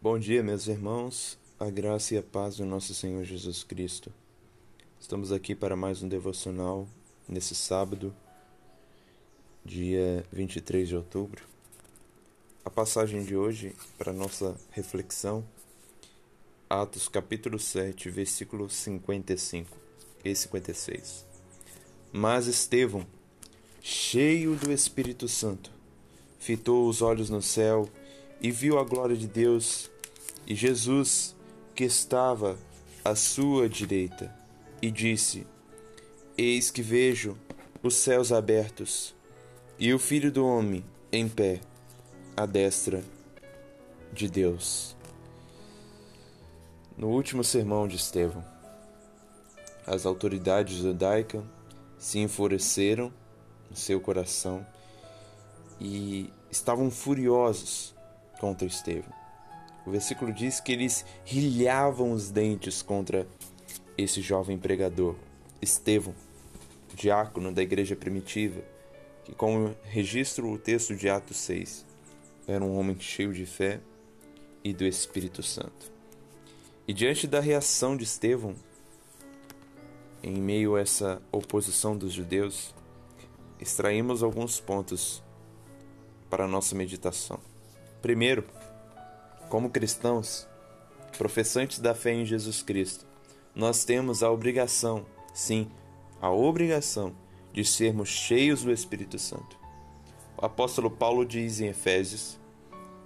Bom dia, meus irmãos, a graça e a paz do nosso Senhor Jesus Cristo. Estamos aqui para mais um devocional nesse sábado, dia 23 de outubro. A passagem de hoje para nossa reflexão, Atos capítulo 7, versículo 55 e 56. Mas Estevão, cheio do Espírito Santo, fitou os olhos no céu e viu a glória de Deus e Jesus que estava à sua direita, e disse: Eis que vejo os céus abertos e o Filho do Homem em pé, à destra de Deus. No último sermão de Estevão, as autoridades judaicas se enfureceram no seu coração e estavam furiosos contra Estevão. O versículo diz que eles rilhavam os dentes contra esse jovem pregador, Estevão, diácono da igreja primitiva, que, como registra o texto de Atos 6, era um homem cheio de fé e do Espírito Santo. E diante da reação de Estevão, em meio a essa oposição dos judeus, extraímos alguns pontos para a nossa meditação. Primeiro, como cristãos, professantes da fé em Jesus Cristo, nós temos a obrigação, sim, a obrigação de sermos cheios do Espírito Santo. O apóstolo Paulo diz em Efésios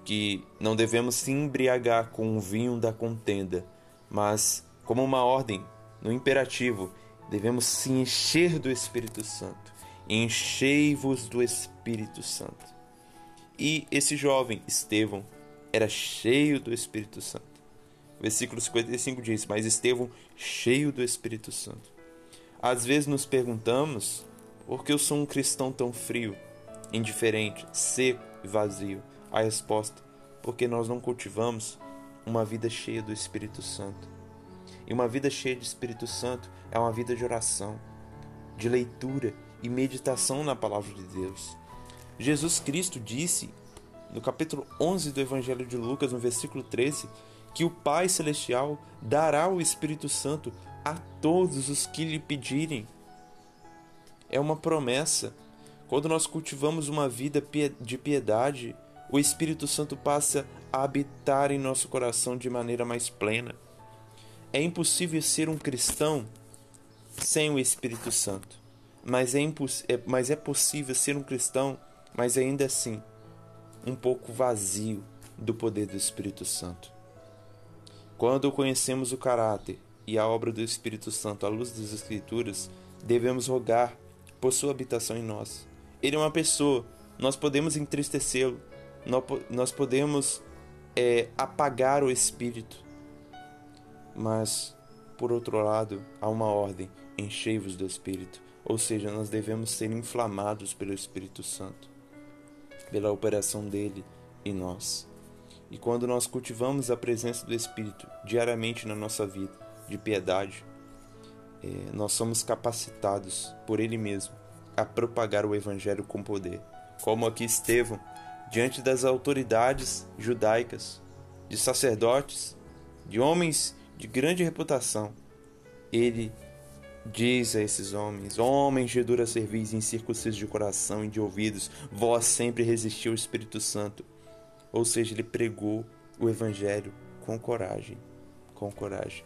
que não devemos se embriagar com o vinho da contenda, mas, como uma ordem, no imperativo, devemos se encher do Espírito Santo. Enchei-vos do Espírito Santo. E esse jovem, Estevão, era cheio do Espírito Santo. Versículo 55 diz: Mas Estevão, cheio do Espírito Santo. Às vezes nos perguntamos por que eu sou um cristão tão frio, indiferente, seco e vazio. A resposta: porque nós não cultivamos uma vida cheia do Espírito Santo. E uma vida cheia de Espírito Santo é uma vida de oração, de leitura e meditação na palavra de Deus. Jesus Cristo disse no capítulo 11 do Evangelho de Lucas, no versículo 13, que o Pai Celestial dará o Espírito Santo a todos os que lhe pedirem. É uma promessa. Quando nós cultivamos uma vida de piedade, o Espírito Santo passa a habitar em nosso coração de maneira mais plena. É impossível ser um cristão sem o Espírito Santo, mas é, é, mas é possível ser um cristão, mas ainda assim um pouco vazio do poder do Espírito Santo. Quando conhecemos o caráter e a obra do Espírito Santo à luz das Escrituras, devemos rogar por sua habitação em nós. Ele é uma pessoa, nós podemos entristecê-lo, nós podemos é, apagar o Espírito, mas, por outro lado, há uma ordem: enchei-vos do Espírito, ou seja, nós devemos ser inflamados pelo Espírito Santo pela operação dele em nós. E quando nós cultivamos a presença do Espírito diariamente na nossa vida, de piedade, é, nós somos capacitados por Ele mesmo a propagar o Evangelho com poder. Como aqui Estevão, diante das autoridades judaicas, de sacerdotes, de homens de grande reputação, ele Diz a esses homens: Homens de dura cerviz, incircuncisos de coração e de ouvidos, vós sempre resistiu ao Espírito Santo. Ou seja, ele pregou o Evangelho com coragem. Com coragem.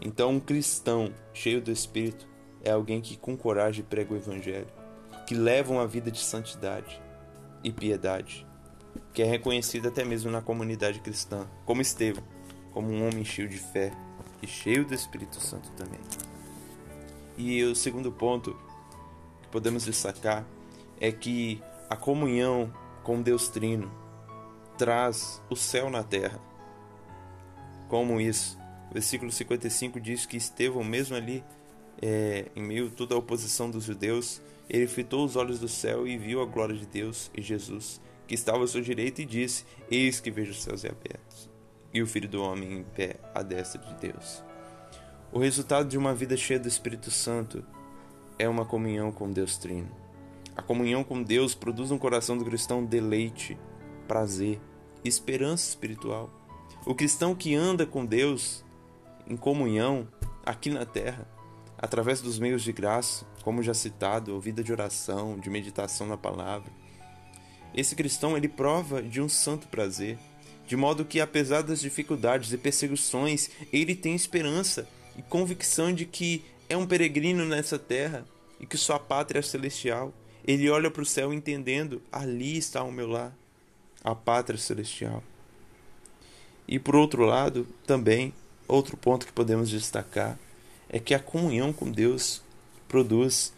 Então, um cristão cheio do Espírito é alguém que com coragem prega o Evangelho, que leva uma vida de santidade e piedade, que é reconhecido até mesmo na comunidade cristã, como Estevão, como um homem cheio de fé e cheio do Espírito Santo também. E o segundo ponto que podemos destacar é que a comunhão com Deus Trino traz o céu na terra. Como isso? O versículo 55 diz que Estevão, mesmo ali, é, em meio a toda a oposição dos judeus, ele fitou os olhos do céu e viu a glória de Deus e Jesus, que estava à sua direita, e disse: Eis que vejo os céus abertos, e o Filho do Homem em pé à destra de Deus. O resultado de uma vida cheia do Espírito Santo é uma comunhão com Deus Trino. A comunhão com Deus produz no coração do cristão deleite, prazer, esperança espiritual. O cristão que anda com Deus em comunhão aqui na terra, através dos meios de graça, como já citado, vida de oração, de meditação na palavra. Esse cristão ele prova de um santo prazer, de modo que apesar das dificuldades e perseguições, ele tem esperança e convicção de que é um peregrino nessa terra e que sua pátria é celestial. Ele olha para o céu entendendo: ali está o meu lar, a pátria celestial. E por outro lado, também, outro ponto que podemos destacar é que a comunhão com Deus produz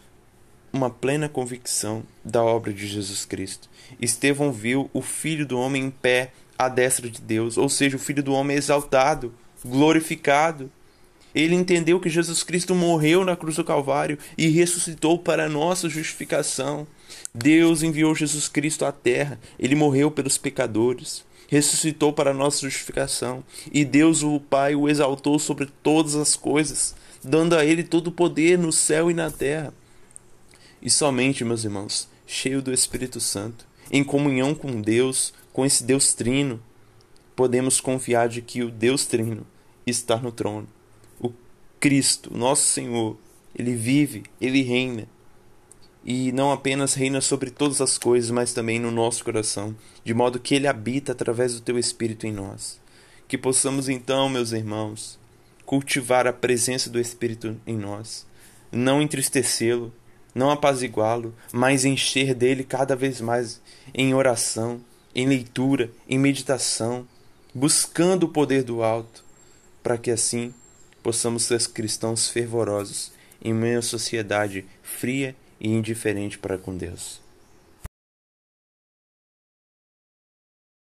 uma plena convicção da obra de Jesus Cristo. Estevão viu o Filho do Homem em pé à destra de Deus, ou seja, o Filho do Homem exaltado, glorificado. Ele entendeu que Jesus Cristo morreu na cruz do Calvário e ressuscitou para nossa justificação. Deus enviou Jesus Cristo à terra, ele morreu pelos pecadores, ressuscitou para nossa justificação, e Deus, o Pai, o exaltou sobre todas as coisas, dando a ele todo o poder no céu e na terra. E somente, meus irmãos, cheio do Espírito Santo, em comunhão com Deus, com esse Deus Trino, podemos confiar de que o Deus Trino está no trono. Cristo, nosso Senhor, ele vive, ele reina. E não apenas reina sobre todas as coisas, mas também no nosso coração, de modo que ele habita através do teu Espírito em nós. Que possamos então, meus irmãos, cultivar a presença do Espírito em nós, não entristecê-lo, não apaziguá-lo, mas encher dele cada vez mais em oração, em leitura, em meditação, buscando o poder do alto, para que assim possamos ser cristãos fervorosos em meio à sociedade fria e indiferente para com Deus.